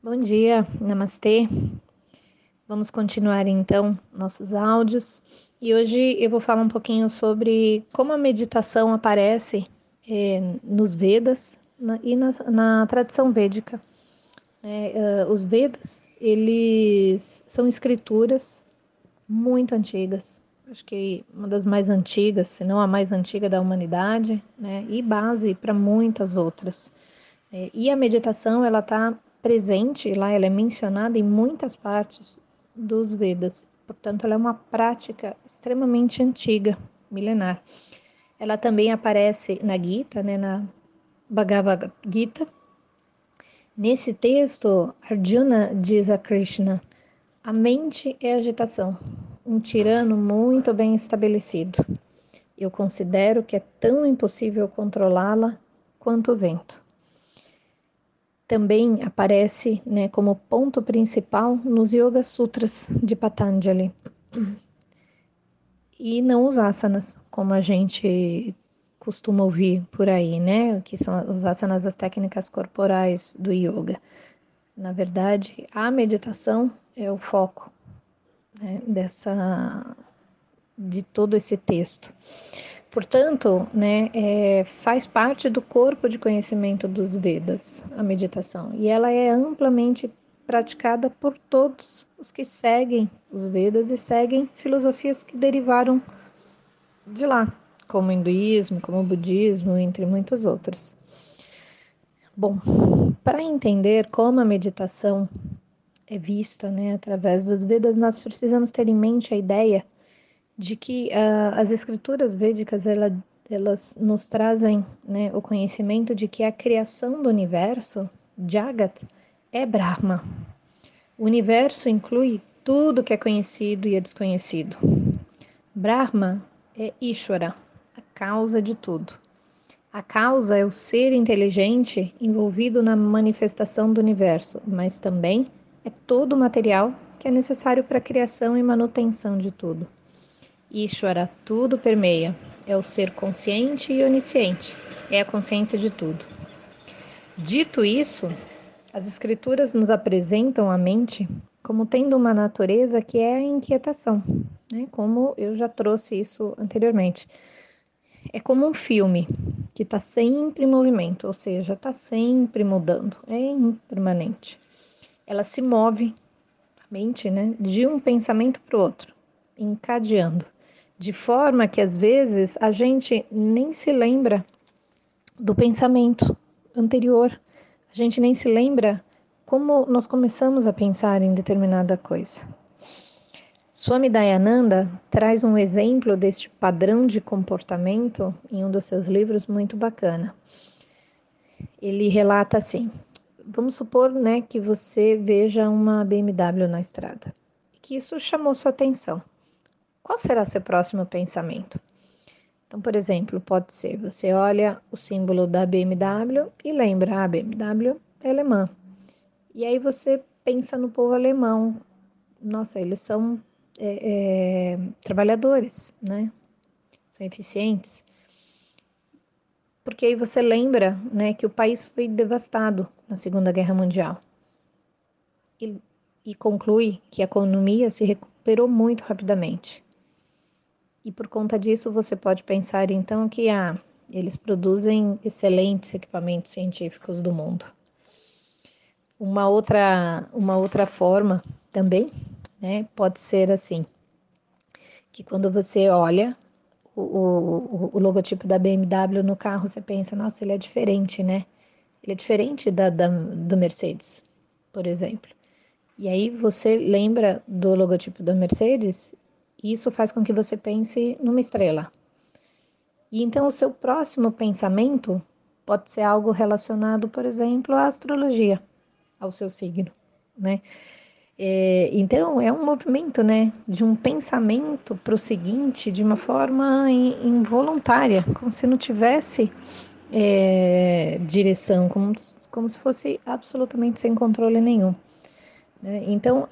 Bom dia, namastê. Vamos continuar então nossos áudios e hoje eu vou falar um pouquinho sobre como a meditação aparece é, nos Vedas na, e na, na, tradição védica. É, uh, os Vedas, eles são escrituras muito antigas, acho que uma das mais antigas, se não a mais antiga da humanidade, né, e base para muitas outras. É, e a meditação, ela está presente lá, ela é mencionada em muitas partes dos Vedas. Portanto, ela é uma prática extremamente antiga, milenar. Ela também aparece na Gita, né, na Bhagavad Gita. Nesse texto, Arjuna diz a Krishna: a mente é agitação, um tirano muito bem estabelecido. Eu considero que é tão impossível controlá-la quanto o vento também aparece né, como ponto principal nos Yoga Sutras de Patanjali. E não os asanas, como a gente costuma ouvir por aí, né? Que são os asanas, as técnicas corporais do yoga. Na verdade, a meditação é o foco né, dessa de todo esse texto. Portanto, né, é, faz parte do corpo de conhecimento dos Vedas, a meditação, e ela é amplamente praticada por todos os que seguem os Vedas e seguem filosofias que derivaram de lá, como o hinduísmo, como o budismo, entre muitos outros. Bom, para entender como a meditação é vista né, através dos Vedas, nós precisamos ter em mente a ideia de que uh, as escrituras védicas ela, elas nos trazem né, o conhecimento de que a criação do universo, Jagat, é Brahma. O universo inclui tudo que é conhecido e é desconhecido. Brahma é Ishvara, a causa de tudo. A causa é o ser inteligente envolvido na manifestação do universo, mas também é todo o material que é necessário para a criação e manutenção de tudo. Ishvara tudo permeia, é o ser consciente e onisciente, é a consciência de tudo. Dito isso, as escrituras nos apresentam a mente como tendo uma natureza que é a inquietação, né? como eu já trouxe isso anteriormente. É como um filme que está sempre em movimento, ou seja, está sempre mudando, é impermanente. Ela se move, a mente, né, de um pensamento para o outro, encadeando de forma que às vezes a gente nem se lembra do pensamento anterior, a gente nem se lembra como nós começamos a pensar em determinada coisa. Swami Dayananda traz um exemplo deste padrão de comportamento em um dos seus livros muito bacana. Ele relata assim: vamos supor, né, que você veja uma BMW na estrada, que isso chamou sua atenção qual será seu próximo pensamento? Então, por exemplo, pode ser você olha o símbolo da BMW e lembra, a ah, BMW é alemã. E aí você pensa no povo alemão. Nossa, eles são é, é, trabalhadores, né? São eficientes. Porque aí você lembra né, que o país foi devastado na Segunda Guerra Mundial. E, e conclui que a economia se recuperou muito rapidamente. E por conta disso, você pode pensar então que ah, eles produzem excelentes equipamentos científicos do mundo. Uma outra, uma outra forma também, né, pode ser assim, que quando você olha o, o, o, logotipo da BMW no carro, você pensa, nossa, ele é diferente, né? Ele é diferente da, da, do Mercedes, por exemplo. E aí você lembra do logotipo da Mercedes isso faz com que você pense numa estrela. E então o seu próximo pensamento pode ser algo relacionado, por exemplo, à astrologia, ao seu signo, né? É, então é um movimento, né, de um pensamento para o seguinte de uma forma involuntária, como se não tivesse é, direção, como, como se fosse absolutamente sem controle nenhum. Né? Então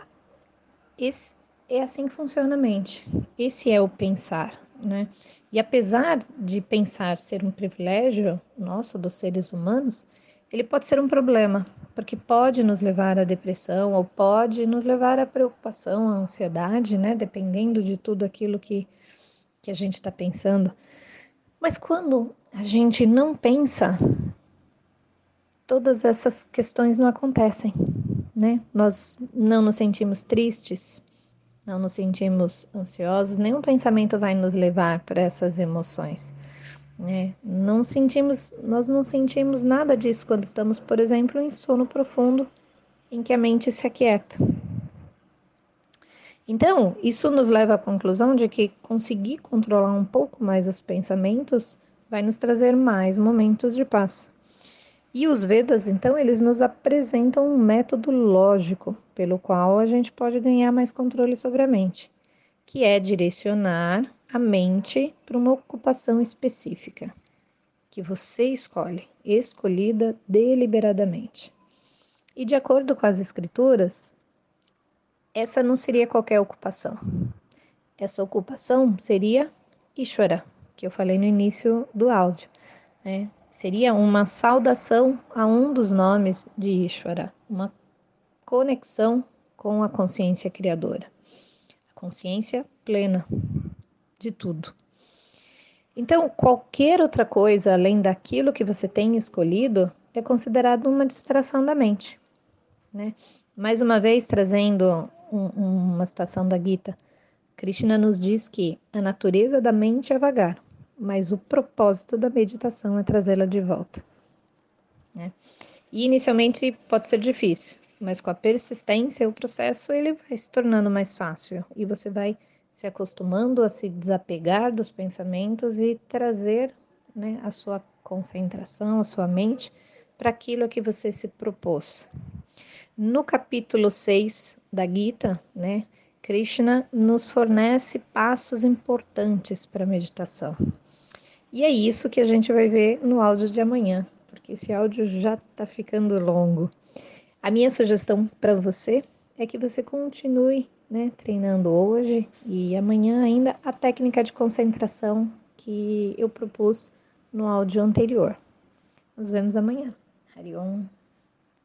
esse, é assim que funciona a mente. Esse é o pensar, né? E apesar de pensar ser um privilégio nosso dos seres humanos, ele pode ser um problema, porque pode nos levar à depressão ou pode nos levar à preocupação, à ansiedade, né? Dependendo de tudo aquilo que, que a gente está pensando. Mas quando a gente não pensa, todas essas questões não acontecem, né? Nós não nos sentimos tristes, não nos sentimos ansiosos, nenhum pensamento vai nos levar para essas emoções. Né? Não sentimos, nós não sentimos nada disso quando estamos, por exemplo, em sono profundo, em que a mente se aquieta. Então, isso nos leva à conclusão de que conseguir controlar um pouco mais os pensamentos vai nos trazer mais momentos de paz. E os Vedas, então, eles nos apresentam um método lógico pelo qual a gente pode ganhar mais controle sobre a mente, que é direcionar a mente para uma ocupação específica que você escolhe, escolhida deliberadamente. E de acordo com as escrituras, essa não seria qualquer ocupação. Essa ocupação seria Ishvara, que eu falei no início do áudio. Né? Seria uma saudação a um dos nomes de Ishvara, uma conexão com a consciência criadora, a consciência plena, de tudo. Então, qualquer outra coisa além daquilo que você tem escolhido é considerado uma distração da mente. Né? Mais uma vez, trazendo um, uma citação da Gita, Krishna nos diz que a natureza da mente é vagar, mas o propósito da meditação é trazê-la de volta. Né? E inicialmente pode ser difícil, mas com a persistência o processo ele vai se tornando mais fácil e você vai se acostumando a se desapegar dos pensamentos e trazer né, a sua concentração, a sua mente para aquilo a que você se propôs. No capítulo 6 da Gita, né, Krishna nos fornece passos importantes para a meditação. E é isso que a gente vai ver no áudio de amanhã, porque esse áudio já está ficando longo. A minha sugestão para você é que você continue né, treinando hoje e amanhã ainda a técnica de concentração que eu propus no áudio anterior. Nos vemos amanhã. Hariom.